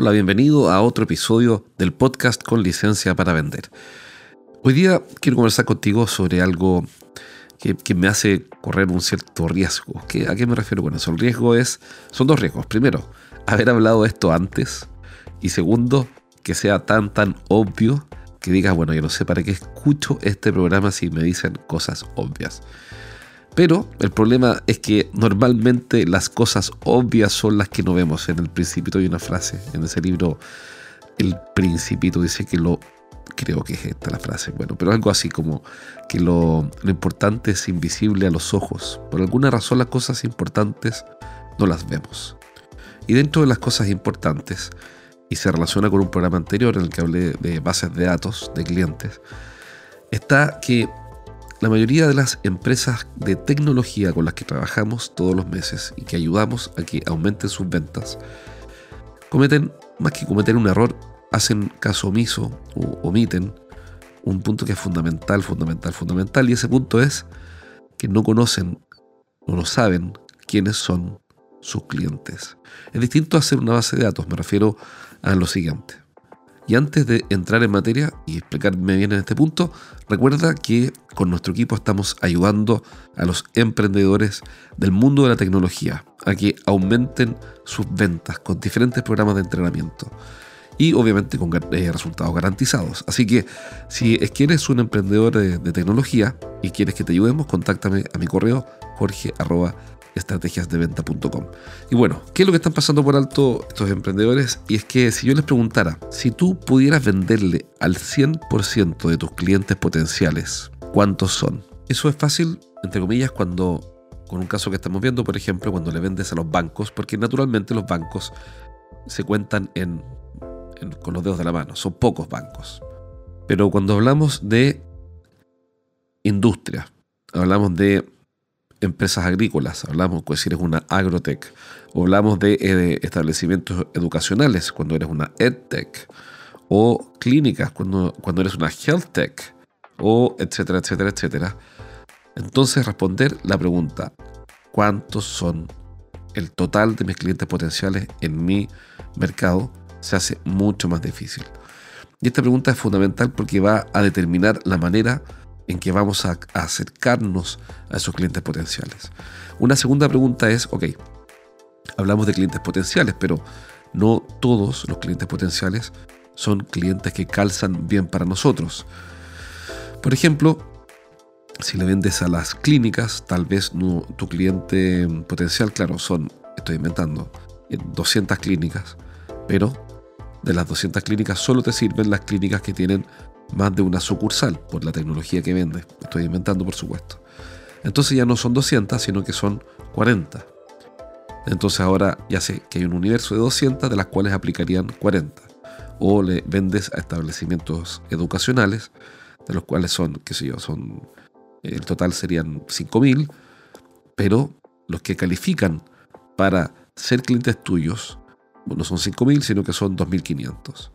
Hola, bienvenido a otro episodio del podcast con licencia para vender. Hoy día quiero conversar contigo sobre algo que, me hace correr un cierto riesgo. ¿A qué me refiero con son dos riesgos. Primero, haber hablado esto antes. Y segundo, que sea tan, tan obvio que digas, bueno, yo no sé para qué escucho este programa si me dicen cosas obvias. Pero el problema es que normalmente las cosas obvias son las que no vemos. En el Principito hay una frase, en ese libro El Principito dice que lo, creo que es esta la frase, bueno, pero algo así como que lo, lo importante es invisible a los ojos. Por alguna razón las cosas importantes no las vemos. Y dentro de las cosas importantes, y se relaciona con un programa anterior en el que hablé de bases de datos de clientes, está que la mayoría de las empresas de tecnología con las que trabajamos todos los meses y que ayudamos a que aumenten sus ventas, cometen, más que cometer un error, hacen caso omiso o omiten un punto que es fundamental, fundamental, fundamental, y ese punto es que no conocen o no saben quiénes son sus clientes. Es distinto a hacer una base de datos, me refiero a lo siguiente. Y antes de entrar en materia y explicarme bien en este punto, recuerda que con nuestro equipo estamos ayudando a los emprendedores del mundo de la tecnología a que aumenten sus ventas con diferentes programas de entrenamiento y obviamente con eh, resultados garantizados. Así que si es que eres un emprendedor de, tecnología y quieres que te ayudemos, contáctame a mi correo jorge estrategiasdeventa.com. Y bueno, ¿qué es lo que están pasando por alto estos emprendedores? Y es que si yo les preguntara, si tú pudieras venderle al 100% de tus clientes potenciales, ¿cuántos son? Eso es fácil, entre comillas, cuando con un caso que estamos viendo, por ejemplo, cuando le vendes a los bancos, porque naturalmente los bancos se cuentan en, con los dedos de la mano, son pocos bancos. Pero cuando hablamos de industria, hablamos de empresas agrícolas, hablamos pues, si eres una agrotech, o hablamos de, eh, establecimientos educacionales cuando eres una edtech, o clínicas cuando, cuando eres una healthtech, o etcétera, etcétera, etcétera. Entonces responder la pregunta, ¿cuántos son el total de mis clientes potenciales en mi mercado? Se hace mucho más difícil. Y esta pregunta es fundamental porque va a determinar la manera en que vamos a, acercarnos a esos clientes potenciales. Una segunda pregunta es, ok, hablamos de clientes potenciales, pero no todos los clientes potenciales son clientes que calzan bien para nosotros. Por ejemplo, si le vendes a las clínicas, tal vez tu cliente potencial, claro, son, estoy inventando, 200 clínicas, pero de las 200 clínicas solo te sirven las clínicas que tienen más de una sucursal por la tecnología que vende. Estoy inventando, por supuesto. Entonces ya no son 200, sino que son 40. Entonces ahora ya sé que hay un universo de 200 de las cuales aplicarían 40. O le vendes a establecimientos educacionales, de los cuales son, qué sé yo, son, el total serían 5.000, pero los que califican para ser clientes tuyos, no son 5.000, sino que son 2.500.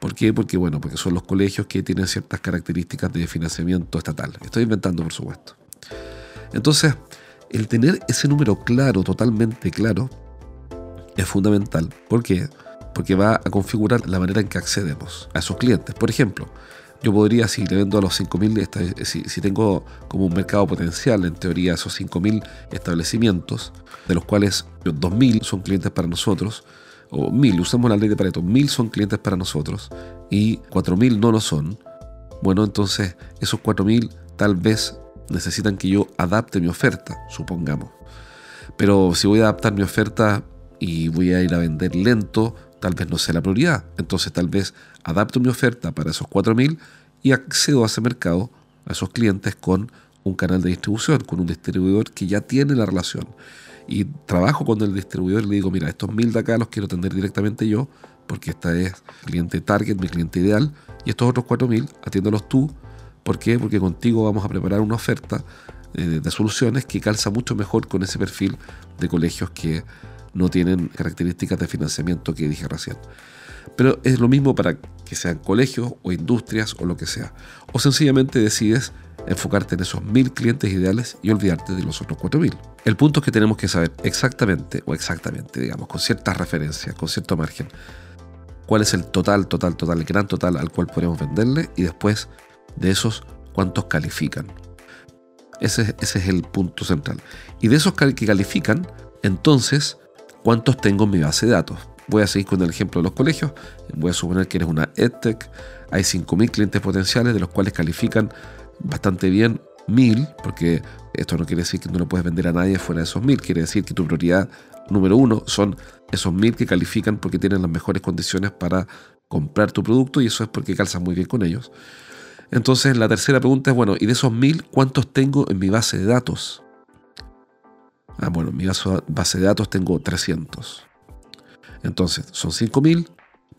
¿Por qué? Porque, bueno, porque son los colegios que tienen ciertas características de financiamiento estatal. Estoy inventando, por supuesto. Entonces, el tener ese número claro, totalmente claro, es fundamental. ¿Por qué? Porque va a configurar la manera en que accedemos a esos clientes. Por ejemplo, yo podría, si le vendo a los 5.000, si, si tengo como un mercado potencial, en teoría, esos 5.000 establecimientos, de los cuales 2.000 son clientes para nosotros, o mil, usamos la ley de Pareto, mil son clientes para nosotros y cuatro mil no lo son, bueno, entonces esos cuatro mil tal vez necesitan que yo adapte mi oferta, supongamos. Pero si voy a adaptar mi oferta y voy a ir a vender lento, tal vez no sea la prioridad. Entonces tal vez adapto mi oferta para esos mil y accedo a ese mercado, a esos clientes con un canal de distribución, con un distribuidor que ya tiene la relación y trabajo con el distribuidor y le digo, mira, estos mil de acá los quiero atender directamente yo, porque esta es cliente target, mi cliente ideal, y estos otros 4.000 atiéndolos tú. ¿Por qué? Porque contigo vamos a preparar una oferta eh, de soluciones que calza mucho mejor con ese perfil de colegios que no tienen características de financiamiento que dije recién. Pero es lo mismo para que sean colegios o industrias o lo que sea. O sencillamente decides enfocarte en esos mil clientes ideales y olvidarte de los otros 4000. El punto es que tenemos que saber exactamente, o exactamente, digamos, con ciertas referencias, con cierto margen, cuál es el total, total, total, el gran total al cual podemos venderle y después de esos, cuántos califican. Ese, ese es el punto central. Y de esos que califican, entonces, ¿cuántos tengo en mi base de datos? Voy a seguir con el ejemplo de los colegios. Voy a suponer que eres una EdTech. Hay 5.000 clientes potenciales, de los cuales califican bastante bien 1.000, porque esto no quiere decir que no lo puedes vender a nadie fuera de esos 1.000. Quiere decir que tu prioridad número uno son esos 1.000 que califican porque tienen las mejores condiciones para comprar tu producto y eso es porque calzas muy bien con ellos. Entonces la tercera pregunta es, bueno, ¿y de esos 1.000 cuántos tengo en mi base de datos? Ah, bueno, en mi base de datos tengo 300. Entonces, son 5000,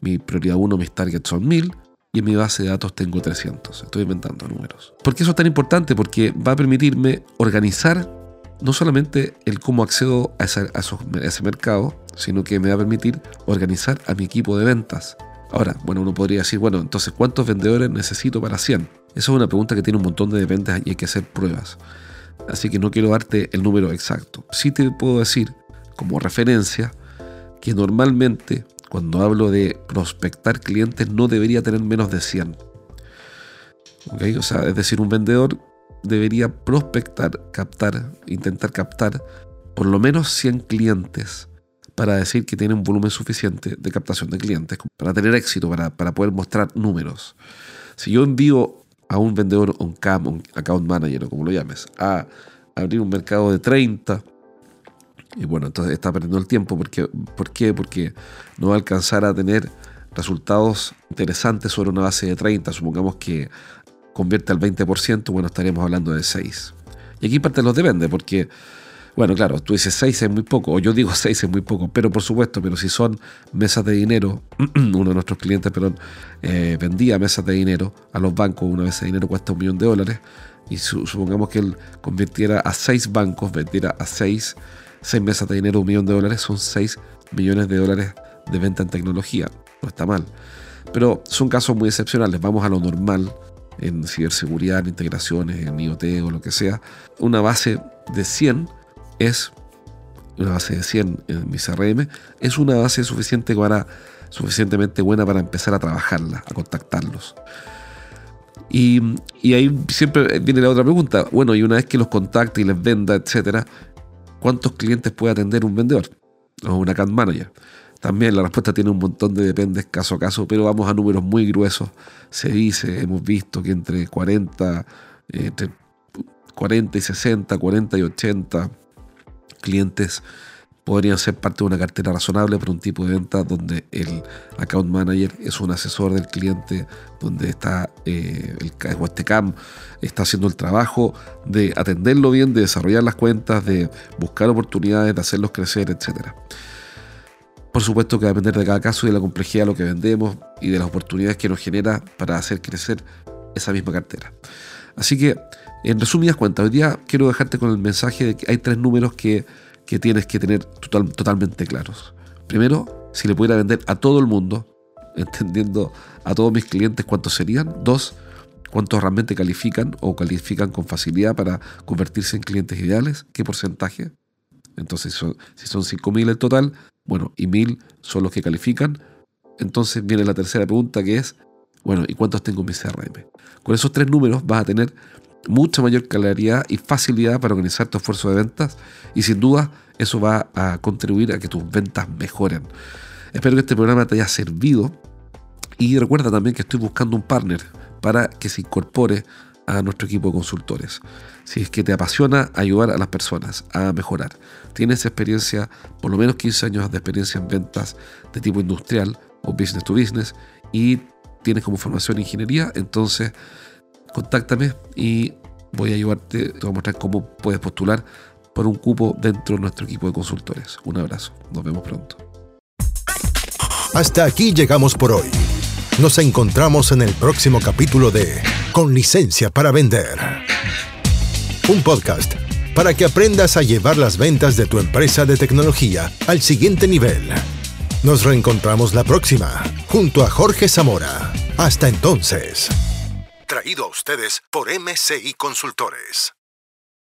mi prioridad 1, mis targets son 1000 y en mi base de datos tengo 300. Estoy inventando números. ¿Por qué eso es tan importante? Porque va a permitirme organizar no solamente el cómo accedo a, ese mercado, sino que me va a permitir organizar a mi equipo de ventas. Ahora, bueno, uno podría decir, bueno, entonces, ¿cuántos vendedores necesito para 100? Esa es una pregunta que tiene un montón de dependes y hay que hacer pruebas. Así que no quiero darte el número exacto. Sí te puedo decir, como referencia, que normalmente cuando hablo de prospectar clientes no debería tener menos de 100. O sea, es decir, un vendedor debería prospectar, captar, intentar captar por lo menos 100 clientes para decir que tiene un volumen suficiente de captación de clientes, para tener éxito, para, para poder mostrar números. Si yo envío a un vendedor un CAM, un account manager o como lo llames, a abrir un mercado de 30 y bueno, entonces está perdiendo el tiempo. Porque, ¿Por qué? Porque no va a alcanzar a tener resultados interesantes sobre una base de 30. Supongamos que convierte al 20%, bueno, estaríamos hablando de 6. Y aquí parte los depende, porque, bueno, claro, tú dices 6 es muy poco, o yo digo 6 es muy poco, pero por supuesto, pero si son mesas de dinero, uno de nuestros clientes, perdón, eh, vendía mesas de dinero a los bancos, una mesa de dinero cuesta un millón de dólares, y supongamos que él convirtiera a 6 bancos, vendiera a 6 6 mesas de dinero, un millón de dólares, son 6 millones de dólares de venta en tecnología. No está mal. Pero son casos muy excepcionales. Vamos a lo normal en ciberseguridad, en integraciones, en IoT o lo que sea. Una base de 100 es una base de 100 en mi CRM es una base suficiente para, suficientemente buena para empezar a trabajarla, a contactarlos. Y, y, ahí siempre viene la otra pregunta. Bueno, y una vez que los contacte y les venda, etcétera, ¿Cuántos clientes puede atender un vendedor o un account manager? También la respuesta tiene un montón de dependes caso a caso, pero vamos a números muy gruesos. Se dice, hemos visto que entre 40, entre 40 y 60, 40 y 80 clientes podrían ser parte de una cartera razonable para un tipo de venta donde el account manager es un asesor del cliente, donde está eh, el este CAM está haciendo el trabajo de atenderlo bien, de desarrollar las cuentas, de buscar oportunidades, de hacerlos crecer, etc. Por supuesto que va a depender de cada caso y de la complejidad de lo que vendemos y de las oportunidades que nos genera para hacer crecer esa misma cartera. Así que, en resumidas cuentas, hoy día quiero dejarte con el mensaje de que hay tres números que que tienes que tener totalmente claros. Primero, si le pudiera vender a todo el mundo, entendiendo a todos mis clientes cuántos serían. Dos, cuántos realmente califican o califican con facilidad para convertirse en clientes ideales, qué porcentaje. Entonces, si son 5.000 en total, bueno, y 1.000 son los que califican. Entonces viene la tercera pregunta que es, bueno, ¿y cuántos tengo en mi CRM? Con esos tres números vas a tener mucha mayor claridad y facilidad para organizar tu esfuerzo de ventas y sin duda eso va a contribuir a que tus ventas mejoren. Espero que este programa te haya servido y recuerda también que estoy buscando un partner para que se incorpore a nuestro equipo de consultores. Si es que te apasiona ayudar a las personas a mejorar, tienes experiencia, por lo menos 15 años de experiencia en ventas de tipo industrial o business to business y tienes como formación ingeniería, entonces contáctame y voy a ayudarte, te voy a mostrar cómo puedes postular por un cupo dentro de nuestro equipo de consultores. Un abrazo, nos vemos pronto. Hasta aquí llegamos por hoy. Nos encontramos en el próximo capítulo de Con licencia para vender. Un podcast para que aprendas a llevar las ventas de tu empresa de tecnología al siguiente nivel. Nos reencontramos la próxima, junto a Jorge Zamora. Hasta entonces. Traído a ustedes por MCI Consultores.